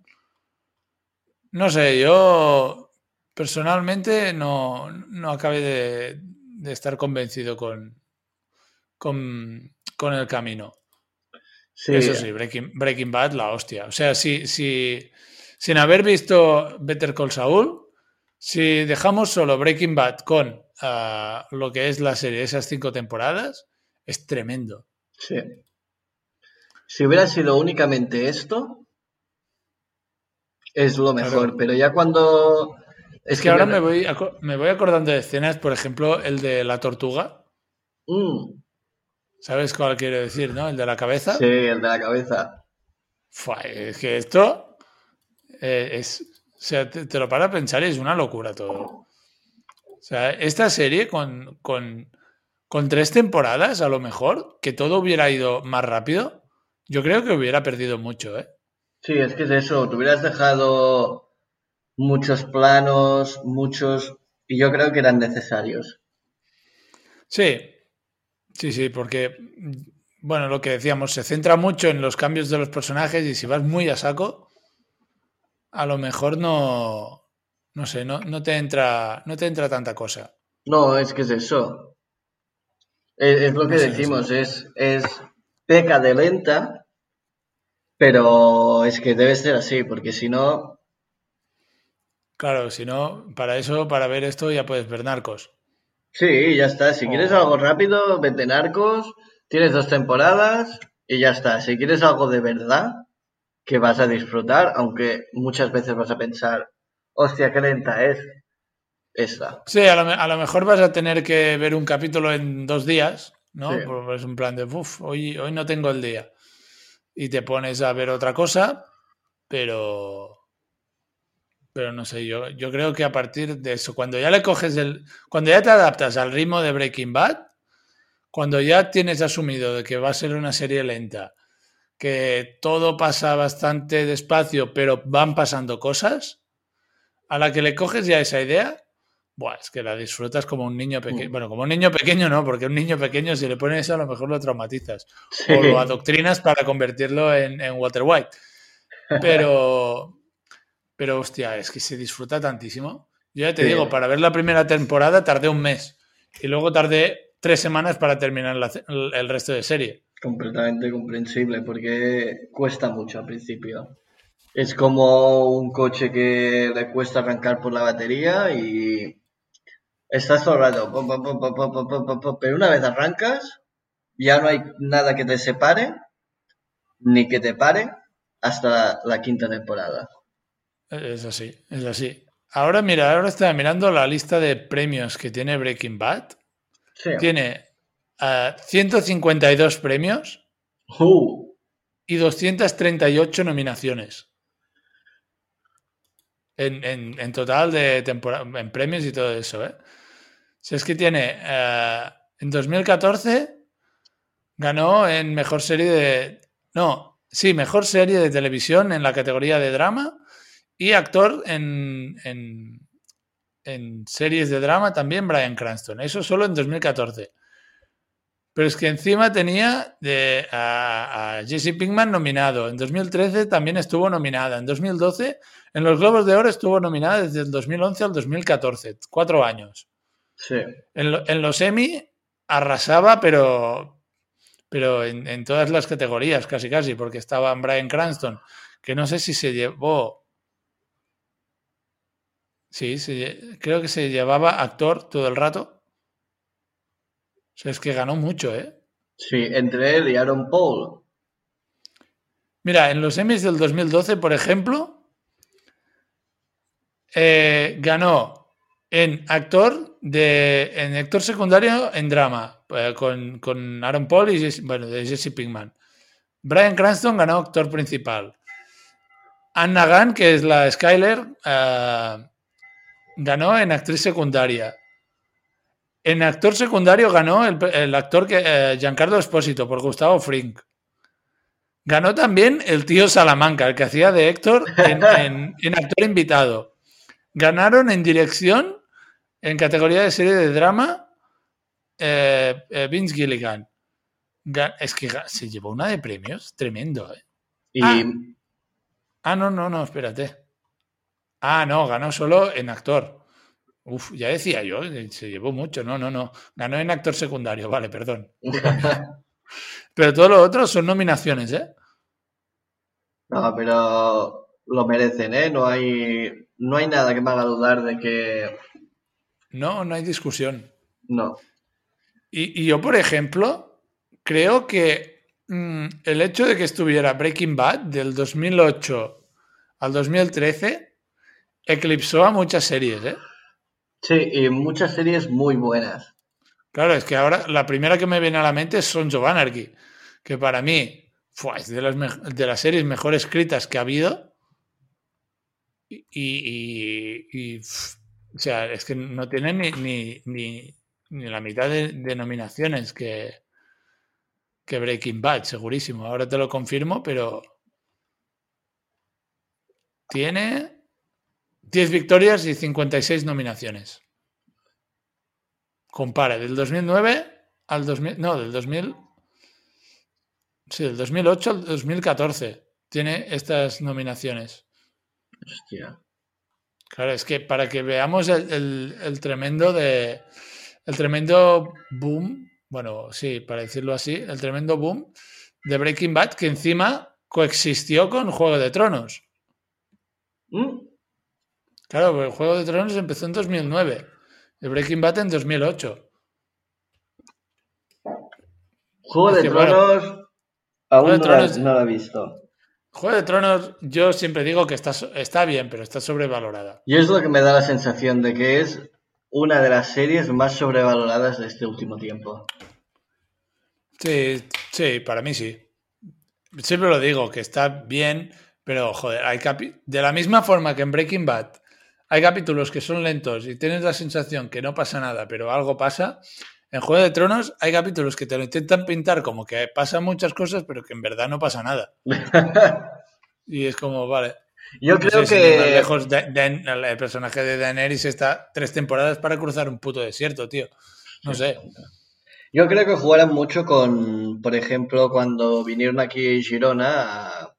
No sé, yo personalmente no, no acabé de, estar convencido con, con, el camino. Eso sí, Breaking, Breaking, Bad, la hostia. O sea, si, si, sin haber visto Better Call Saul, si dejamos solo Breaking Bad con ah, lo que es la serie, esas cinco temporadas, es tremendo. Sí. Si hubiera sido únicamente esto, es lo mejor, pero ya cuando... Es, que, ahora me... voy, me voy acordando de escenas, por ejemplo, el de la tortuga. Mm. ¿Sabes cuál quiero decir, no? El de la cabeza. Sí, el de la cabeza. es que esto eh, es, sea, te, lo para pensar y es una locura todo. O sea, esta serie con, con, tres temporadas, a lo mejor, que todo hubiera ido más rápido, yo creo que hubiera perdido mucho, ¿eh? Sí, es que es eso, te hubieras dejado muchos planos, muchos, y yo creo que eran necesarios. Sí, sí, sí, porque, bueno, lo que decíamos, se centra mucho en los cambios de los personajes y si vas muy a saco, a lo mejor no, no sé, no, no, te entra, no te entra tanta cosa. No, es que es eso. Es, lo que decimos, es, es peca de lenta Pero es que debe ser así, porque si no, Claro, si no, para eso, para ver esto, ya puedes ver narcos. sí, ya está. Si quieres algo rápido, vete Narcos, tienes dos temporadas y ya está. Si quieres algo de verdad, que vas a disfrutar, aunque muchas veces vas a pensar, hostia, qué lenta es. Esa. Sí, a lo, me- a lo mejor vas a tener que ver un capítulo en dos días, ¿no? Sí. Es un plan de, uff, hoy, hoy no tengo el día. Y te pones a ver otra cosa, pero... Pero no sé, yo, yo creo que a partir de eso, cuando ya le coges el... Cuando ya te adaptas al ritmo de Breaking Bad, cuando ya tienes asumido de que va a ser una serie lenta, que todo pasa bastante despacio, pero van pasando cosas, a la que le coges ya esa idea, buah, es que la disfrutas como un niño pequeño. Mm. Bueno, como un niño pequeño no, porque un niño pequeño si le pones eso a lo mejor lo traumatizas Sí. o lo adoctrinas para convertirlo en, en Walter White. Pero, pero hostia, es que se disfruta tantísimo. Yo ya te Sí. digo, para ver la primera temporada tardé un mes y luego tardé tres semanas para terminar la- el resto de serie. Completamente comprensible, porque cuesta mucho al principio. Es como un coche que le cuesta arrancar por la batería y estás todo pero una vez arrancas, ya no hay nada que te separe ni que te pare hasta la, quinta temporada. Es así, es así. Ahora mira, ahora estaba mirando la lista de premios que tiene Breaking Bad. Sí. Tiene ah, 152 premios Uh, y 238 nominaciones. En, en- en total de temporada, en premios y todo eso, ¿eh? Si es que tiene. eh, en 2014 ganó en mejor serie de. No, sí, mejor serie de televisión en la categoría de drama y actor en, en, en series de drama también Brian Cranston. Eso solo en 2014. Pero es que encima tenía de, a, a Jesse Pinkman nominado. En 2013 también estuvo nominada. En 2012, en los Globos de Oro estuvo nominada desde el 2011 al 2014. Cuatro años. sí. En, lo- en los Emmy arrasaba, pero, pero en, en todas las categorías, casi casi, porque estaba Brian Cranston, que no sé si se llevó. Sí, se creo que se llevaba actor todo el rato. Sea, es que ganó mucho, ¿eh? Sí, entre él y Aaron Paul. Mira, en los Emmys del 2012, por ejemplo, eh, ganó en actor de en actor secundario en drama eh, con, con Aaron Paul y Jesse, bueno, de Jesse Pinkman. Brian Cranston ganó actor principal. Anna Gunn, que es la Skyler, eh, ganó en actriz secundaria. En actor secundario ganó el, el actor que eh, Giancarlo Espósito por Gustavo Frink. Ganó también el tío Salamanca, el que hacía de Héctor en, en- en actor invitado. Ganaron en dirección, en categoría de serie de drama, eh, eh, Vince Gilligan. Ga- es que se llevó una de premios, tremendo. Y Ah. Ah, no, no, no, espérate. Ah, no, ganó solo en actor. Uf, ya decía yo, eh, se llevó mucho. No, no, no. Ganó en actor secundario, vale, perdón. Pero todo lo otro son nominaciones, ¿eh? No, pero lo merecen, ¿eh? No hay, no hay nada que me haga dudar de que No, no hay discusión. no. Y, y yo, por ejemplo, creo que mm, el hecho de que estuviera Breaking Bad del 2008 al 2013 eclipsó a muchas series, ¿eh? Sí, y muchas series muy buenas. Claro, es que ahora la primera que me viene a la mente es Sons of Anarchy, que para mí fue es de las, de las series mejor escritas que ha habido. Y, o sea, es que no tiene ni, ni, ni- ni la mitad de, de nominaciones que, que Breaking Bad, segurísimo. Ahora te lo confirmo, pero tiene 10 victorias y 56 nominaciones. Compara, del 2009 al 2000, no, del 2000, sí, del 2008 al 2014 tiene estas nominaciones. Hostia. Claro, es que para que veamos el, el- el tremendo de el tremendo boom, bueno, sí, para decirlo así, el tremendo boom de Breaking Bad, que encima coexistió con Juego de Tronos. ¿Mm? Claro, porque el Juego de Tronos empezó en 2009. El Breaking Bad en 2008. Juego de que, bueno, Tronos aún Juego de no, Tronos- no la he visto. Juego de Tronos, yo siempre digo que está, está bien, pero está sobrevalorada. Y es lo que me da la sensación de que es una de las series más sobrevaloradas de este último tiempo. Sí, sí, para mí sí. Siempre lo digo, que está bien, pero joder, hay capi- de la misma forma que en Breaking Bad hay capítulos que son lentos y tienes la sensación que no pasa nada, pero algo pasa. En Juego de Tronos hay capítulos que te lo intentan pintar como que pasan muchas cosas, pero que en verdad no pasa nada. Y es como, vale. Yo no creo sé, que lejos, Dan- el personaje de Daenerys está tres temporadas para cruzar un puto desierto, tío. No sé. yo creo que jugaran mucho con, por ejemplo, cuando vinieron aquí a Girona a,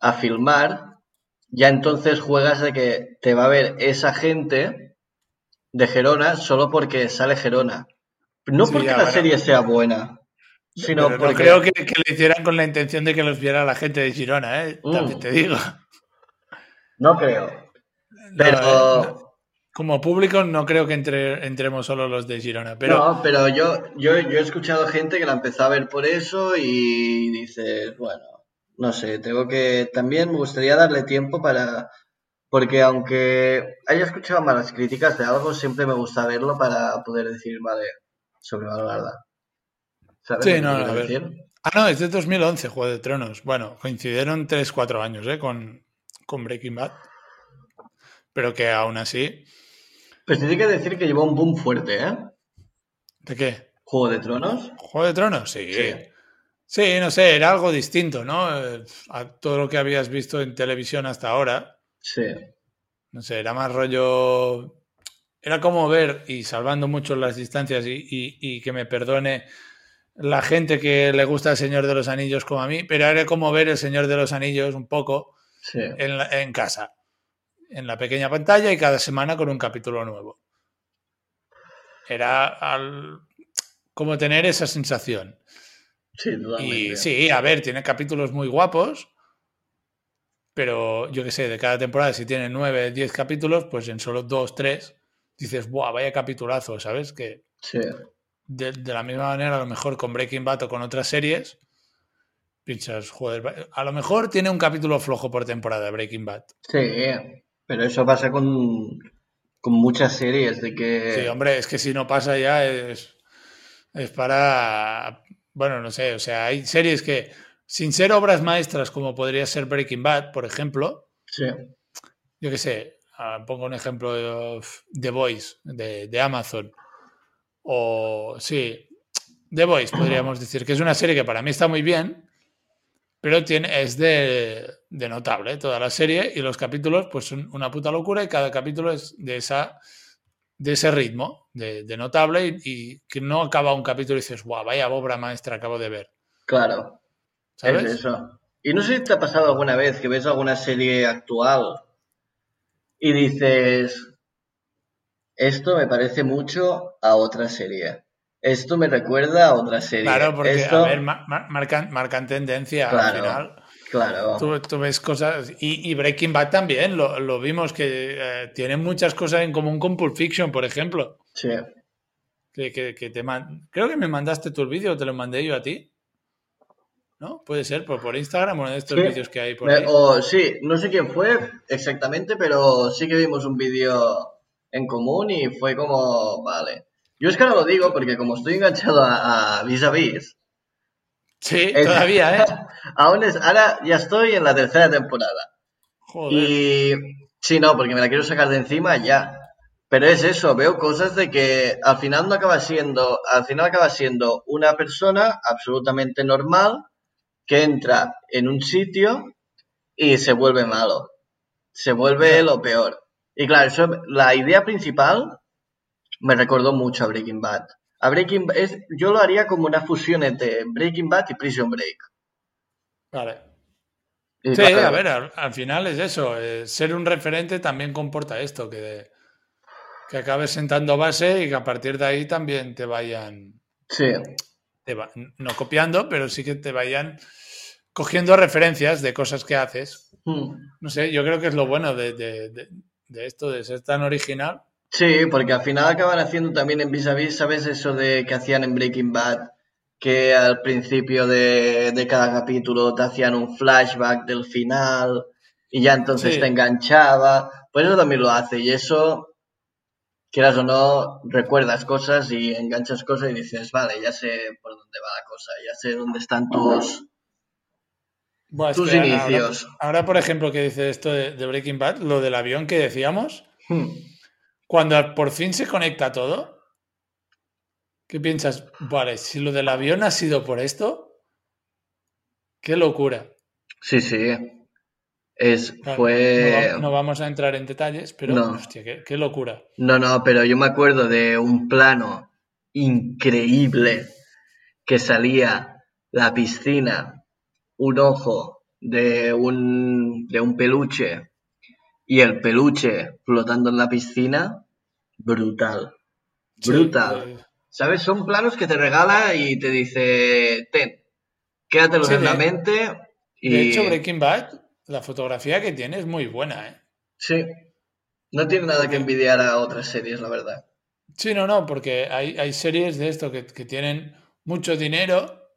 a filmar, ya entonces juegas de que te va a ver esa gente de Gerona solo porque sale Gerona. No Sí, porque ya, la bueno. serie sea buena, sino Pero porque no creo que, que lo hicieran con la intención de que los viera la gente de Girona, ¿eh? Mm. También te digo. no creo. No, Pero eh. Como público no creo que entre- entremos solo los de Girona, pero No, pero yo, yo, yo he escuchado gente que la empezó a ver por eso y dices, bueno, no sé, tengo que... También me gustaría darle tiempo para... Porque aunque haya escuchado malas críticas de algo, siempre me gusta verlo para poder decir, vale, sobrevalorarla. ¿Sabes Sí, no, a ver. Ah, no, es de 2011, Juego de Tronos. Bueno, coincidieron 3-4 años ¿eh? con, con Breaking Bad. Pero que aún así... Pues tiene que decir que llevó un boom fuerte, ¿eh? ¿De qué? Juego de Tronos. ¿Juego de Tronos? Sí. Sí. Sí, no sé, era algo distinto, ¿no? Eh, A todo lo que habías visto en televisión hasta ahora. Sí. No sé, era más rollo... Era como ver, y salvando mucho las distancias, y, y- y que me perdone la gente que le gusta el Señor de los Anillos como a mí, pero era como ver el Señor de los Anillos un poco Sí. en, la- en casa, en la pequeña pantalla y cada semana con un capítulo nuevo. Era al- como tener esa sensación. Sí, Y sí, a ver, tiene capítulos muy guapos, pero yo qué sé, de cada temporada, si tiene nueve, diez capítulos, pues en solo dos, tres, dices, ¡buah, vaya capitulazo! ¿Sabes? Que Sí. de, de la misma manera, a lo mejor con Breaking Bad o con otras series, piensas, joder, a lo mejor tiene un capítulo flojo por temporada Breaking Bad. Sí, pero eso pasa con, con muchas series, de que... Sí, hombre, es que si no pasa ya es, es para, bueno, no sé, o sea, hay series que, sin ser obras maestras como podría ser Breaking Bad, por ejemplo, Sí, yo qué sé, ah, pongo un ejemplo de The Voice de, de Amazon, o sí, The Voice podríamos decir, que es una serie que para mí está muy bien, pero tiene, es de, de notable toda la serie y los capítulos pues son una puta locura y cada capítulo es de esa de ese ritmo, de, de notable y, y que no acaba un capítulo y dices, guau, vaya obra maestra acabo de ver, claro, ¿sabes? es eso. Y no sé si te ha pasado alguna vez que ves alguna serie actual y dices, esto me parece mucho a otra serie. Esto me recuerda a otra serie. Claro, porque Esto, a ver, ma- ma- marcan, marcan tendencia al Claro. final. Claro, Tú, tú ves cosas. Y, y Breaking Bad también, lo, lo vimos que eh, tiene muchas cosas en común con Pulp Fiction, por ejemplo. sí. Que, que- que te man- Creo que me mandaste el vídeo te lo mandé yo a ti. ¿No? Puede ser, por, por Instagram, uno de estos Sí. vídeos que hay por ahí. o, sí, no sé quién fue exactamente, pero sí que vimos un vídeo en común y fue como, vale. Yo es que ahora lo digo porque como estoy enganchado a, a Vis a Vis, Sí, es- todavía, ¿eh? aún es, ahora ya estoy en la tercera temporada. Joder. Y sí, no, porque me la quiero sacar de encima ya. Pero es eso, veo cosas de que al final no acaba siendo, al final acaba siendo una persona absolutamente normal que entra en un sitio y se vuelve malo. Se vuelve lo peor. Y claro, eso, la idea principal me recordó mucho a Breaking Bad. A Breaking es, yo lo haría como una fusión entre Breaking Bad y Prison Break. Vale. Y Sí, a ver, al, al final es eso. eh, ser un referente también comporta esto, que, que acabes sentando base y que a partir de ahí también te vayan, Sí, te va- no copiando, pero sí que te vayan cogiendo referencias de cosas que haces. Hmm. No sé, yo creo que es lo bueno de, de- de- de esto, de ser tan original. Sí, porque al final acaban haciendo también en Vis a Vis, ¿sabes? Eso de que hacían en Breaking Bad, que al principio de, de cada capítulo te hacían un flashback del final y ya entonces Sí. te enganchaba. Pues eso también lo hace y eso, quieras o no, recuerdas cosas y enganchas cosas y dices, vale, ya sé por dónde va la cosa, ya sé dónde están tus... Tus inicios. Ahora, ahora, por ejemplo, que dice esto de, de Breaking Bad, lo del avión que decíamos, Hmm. Cuando por fin se conecta todo, ¿qué piensas? Vale, si lo del avión ha sido por esto, qué locura. Sí, sí. Es, Claro, fue... no vamos a entrar en detalles, pero No. hostia, qué, qué locura. No, no, pero yo me acuerdo de un plano increíble que salía la piscina, un ojo de un, de un peluche y el peluche flotando en la piscina, brutal. Sí, Brutal. eh, ¿Sabes? Son planos que te regala y te dice, ten, quédatelos Sí, en la mente y... De hecho, Breaking Bad, la fotografía que tiene es muy buena, ¿eh? Sí, no tiene nada que envidiar a otras series, la verdad. Sí, no, no, porque hay, hay series de esto que, que tienen mucho dinero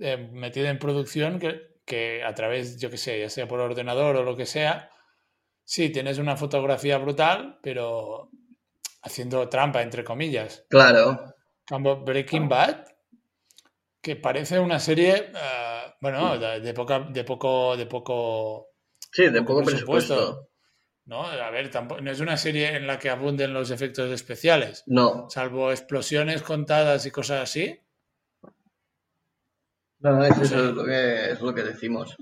eh, metido en producción que, que a través, yo qué sé, ya sea por ordenador o lo que sea, sí, tienes una fotografía brutal, pero haciendo trampa, entre comillas. Claro, Cambio Breaking Bad, que parece una serie, eh, bueno, de, poca, de poco, de poco, sí, de poco presupuesto. presupuesto. ¿no? A ver, tampoco, no es una serie en la que abunden los efectos especiales. No, salvo explosiones contadas y cosas así. no, no, es, No eso es lo que, es lo que decimos.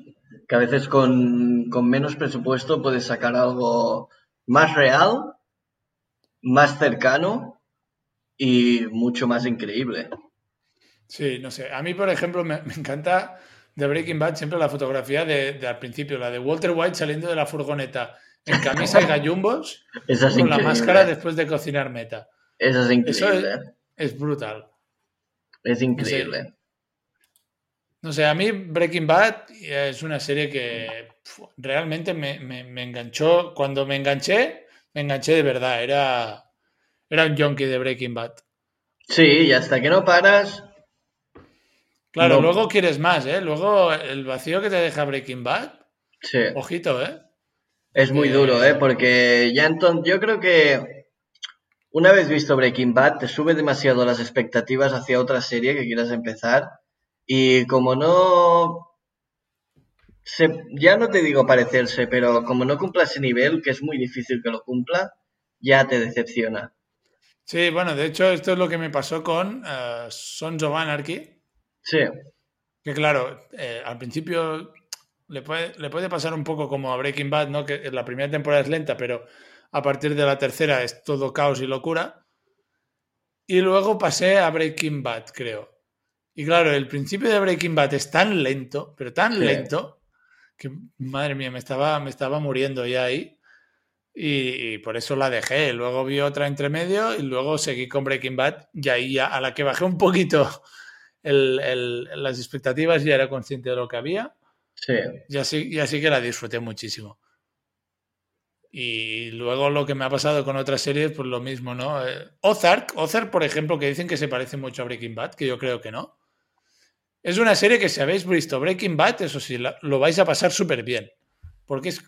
Que a veces con, con menos presupuesto puedes sacar algo más real, más cercano y mucho más increíble. Sí, no sé. A mí, por ejemplo, me, me encanta de Breaking Bad siempre la fotografía de, de al principio, la de Walter White saliendo de la furgoneta en camisa y gallumbos es con la máscara después de cocinar meta. Esa es Eso increíble. Es brutal. Es increíble. No sé, a mí Breaking Bad es una serie que pf, realmente me, me- me enganchó. Cuando me enganché, me enganché de verdad. Era, era un junkie de Breaking Bad. Sí, y hasta que no paras, Claro, No. luego quieres más, ¿eh? Luego el vacío que te deja Breaking Bad, sí. ojito, ¿eh? Es muy Eh, duro, ¿eh? Porque ya entonces, yo creo que una vez visto Breaking Bad, te sube demasiado las expectativas hacia otra serie que quieras empezar. Y como no. se- ya no te digo parecerse, pero como no cumpla ese nivel, que es muy difícil que lo cumpla, ya te decepciona. Sí, bueno, de hecho, esto es lo que me pasó con eh, Sons of Anarchy. Sí, Que claro, eh, al principio le puede, le puede pasar un poco como a Breaking Bad, ¿no? Que la primera temporada es lenta, pero a partir de la tercera es todo caos y locura. Y luego pasé a Breaking Bad, creo. Y claro, el principio de Breaking Bad es tan lento, pero tan Sí. lento, que madre mía, me estaba, me estaba muriendo ya ahí. Y, y por eso la dejé. Luego vi otra entre medio y luego seguí con Breaking Bad. Y ahí ya, a la que bajé un poquito el- el- las expectativas, ya era consciente de lo que había. sí. Y así, y así que la disfruté muchísimo. Y luego lo que me ha pasado con otras series, pues lo mismo, ¿no? Eh, Ozark, Ozark, por ejemplo, que dicen que se parece mucho a Breaking Bad, que yo creo que no. Es una serie que si habéis visto Breaking Bad, eso sí, lo vais a pasar súper bien. Porque es,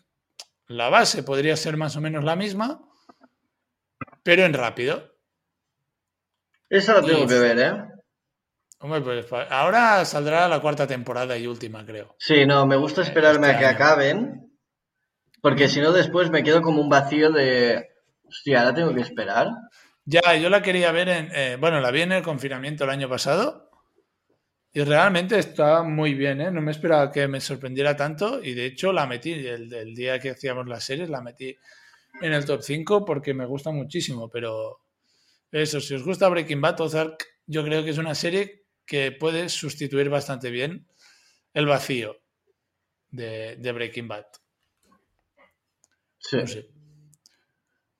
la base podría ser más o menos la misma, pero en rápido. Esa la tengo que ver, ¿eh? Hombre, pues ahora saldrá la cuarta temporada y última, creo. Sí, no, me gusta esperarme este a que año. acaben, porque si no después me quedo como un vacío de, hostia, ahora tengo que esperar. Ya, yo la quería ver en. eh, bueno, la vi en el confinamiento el año pasado. Y realmente está muy bien, ¿eh? No me esperaba que me sorprendiera tanto. Y de hecho la metí, el, el día que hacíamos las series, la metí en el top 5 porque me gusta muchísimo. Pero eso, si os gusta Breaking Bad, Ozark, yo creo que es una serie que puede sustituir bastante bien el vacío de, de Breaking Bad. Sí. No sé.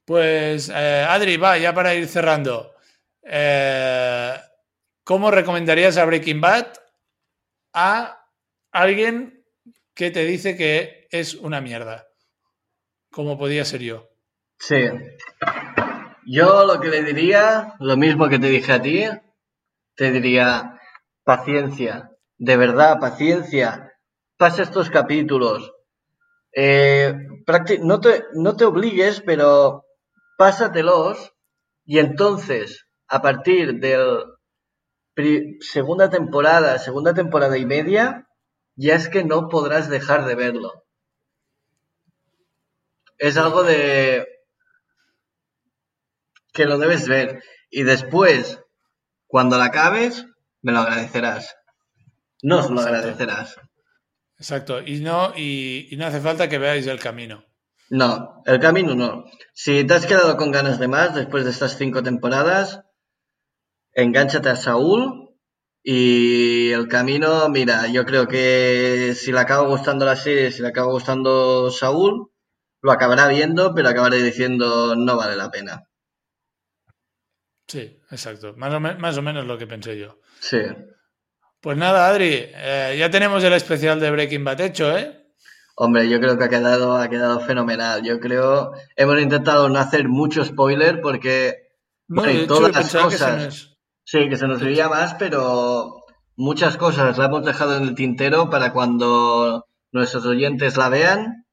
Pues, eh, Adri, va, ya para ir cerrando. Eh, ¿Cómo recomendarías a Breaking Bad a alguien que te dice que es una mierda, como podía ser yo. Sí. Yo lo que le diría, lo mismo que te dije a ti, te diría, paciencia, de verdad, paciencia, pasa estos capítulos. Eh, no, te, no te obligues, pero pásatelos y entonces, a partir de segunda temporada, segunda temporada y media, ya es que no podrás dejar de verlo. Es algo de que lo debes ver. Y después, cuando la acabes, me lo agradecerás. Nos lo agradecerás. Exacto. Y no, y, no hace falta que veáis el camino. No, el camino no. Si te has quedado con ganas de más después de estas cinco temporadas, engánchate a Saúl y el camino, mira, yo creo que si le acaba gustando la serie, si le acaba gustando Saúl, lo acabará viendo, pero acabará diciendo no vale la pena. Sí, exacto. Más o, más o menos lo que pensé yo. Sí. Pues nada, Adri, eh, ya tenemos el especial de Breaking Bad hecho, ¿eh? Hombre, yo creo que ha quedado, ha quedado fenomenal. Yo creo, hemos intentado no hacer mucho spoiler porque no, todas las cosas. Sí, que se nos diría más, pero muchas cosas las hemos dejado en el tintero para cuando nuestros oyentes la vean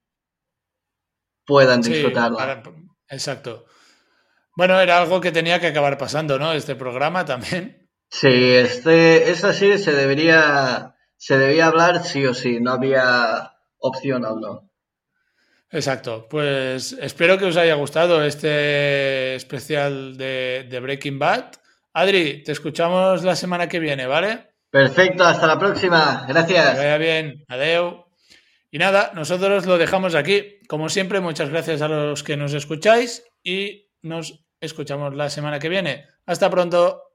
puedan disfrutarla. Exacto. Bueno, era algo que tenía que acabar pasando, ¿no? Este programa también. Sí, este, esta sí se debería, se debía hablar sí o sí, no había opción o no. Exacto, pues espero que os haya gustado este especial de, de Breaking Bad. Adri, te escuchamos la semana que viene, ¿vale? Perfecto, hasta la próxima. Gracias. Que vaya bien. Adeu. Y nada, nosotros lo dejamos aquí. Como siempre, muchas gracias a los que nos escucháis y nos escuchamos la semana que viene. Hasta pronto.